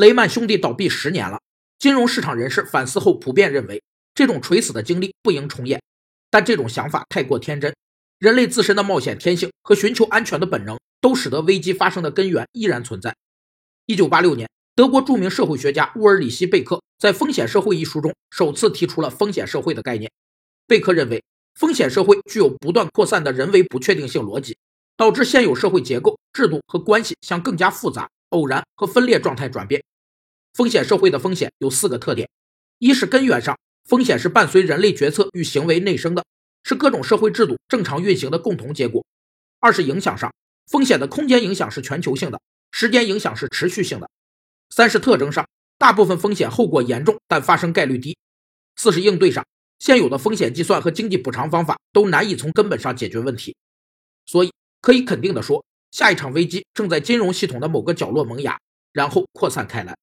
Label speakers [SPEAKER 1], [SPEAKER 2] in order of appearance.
[SPEAKER 1] 雷曼兄弟倒闭十年了，金融市场人士反思后普遍认为，这种垂死的经历不应重演。但这种想法太过天真，人类自身的冒险天性和寻求安全的本能，都使得危机发生的根源依然存在。一九八六年，德国著名社会学家乌尔里希·贝克在《风险社会》一书中首次提出了风险社会的概念。贝克认为，风险社会具有不断扩散的人为不确定性逻辑，导致现有社会结构、制度和关系向更加复杂、偶然和分裂状态转变。风险社会的风险有四个特点：一是根源上。风险是伴随人类决策与行为内生的，是各种社会制度正常运行的共同结果。二是影响上，风险的空间影响是全球性的，时间影响是持续性的。三是特征上，大部分风险后果严重，但发生概率低。四是应对上，现有的风险计算和经济补偿方法都难以从根本上解决问题。所以可以肯定地说，下一场危机正在金融系统的某个角落萌芽，然后扩散开来。